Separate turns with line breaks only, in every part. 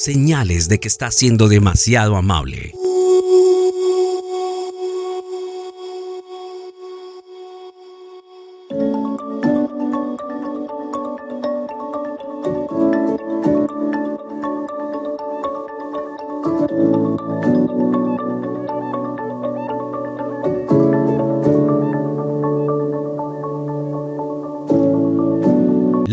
Señales de que estás siendo demasiado amable.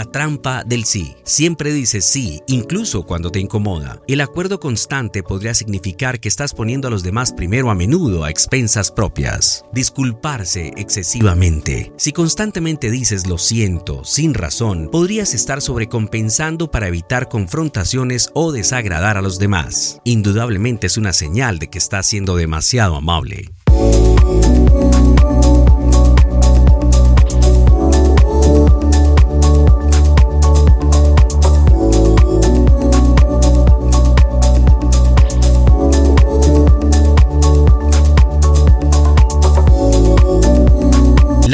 La trampa del sí. Siempre dices sí, incluso cuando te incomoda. El acuerdo constante podría significar que estás poniendo a los demás primero a menudo a expensas propias. Disculparse excesivamente. Si constantemente dices lo siento sin razón, podrías estar sobrecompensando para evitar confrontaciones o desagradar a los demás. Indudablemente es una señal de que estás siendo demasiado amable.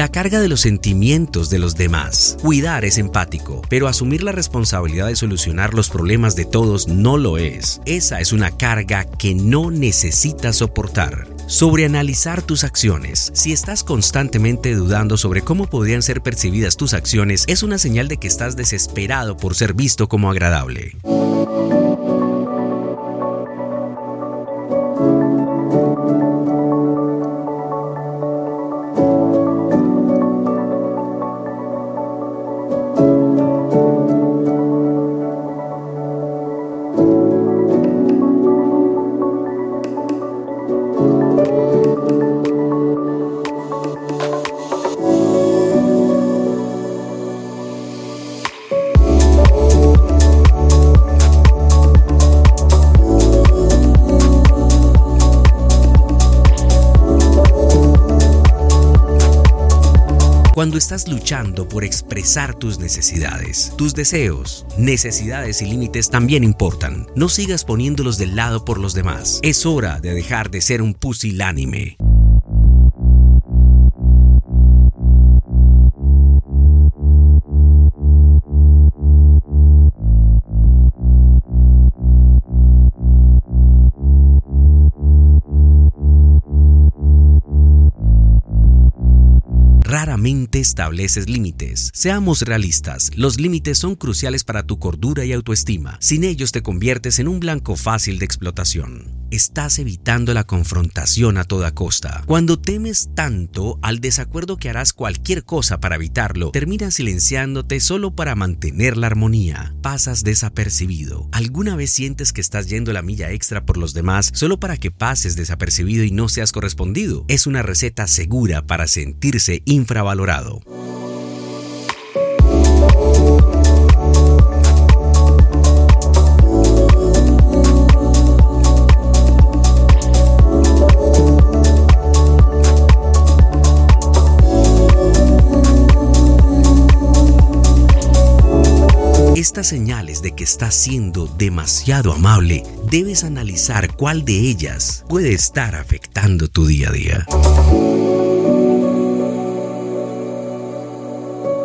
La carga de los sentimientos de los demás. Cuidar es empático, pero asumir la responsabilidad de solucionar los problemas de todos no lo es. Esa es una carga que no necesitas soportar. Sobreanalizar tus acciones. Si estás constantemente dudando sobre cómo podrían ser percibidas tus acciones, es una señal de que estás desesperado por ser visto como agradable. Cuando estás luchando por expresar tus necesidades, tus deseos, necesidades y límites también importan. No sigas poniéndolos de lado por los demás. Es hora de dejar de ser un pusilánime. Raramente estableces límites. Seamos realistas, los límites son cruciales para tu cordura y autoestima. Sin ellos te conviertes en un blanco fácil de explotación. Estás evitando la confrontación a toda costa. Cuando temes tanto al desacuerdo que harás cualquier cosa para evitarlo, terminas silenciándote solo para mantener la armonía. Pasas desapercibido. ¿Alguna vez sientes que estás yendo la milla extra por los demás solo para que pases desapercibido y no seas correspondido? Es una receta segura para sentirse infravalorado. Estas señales de que estás siendo demasiado amable, debes analizar cuál de ellas puede estar afectando tu día a día.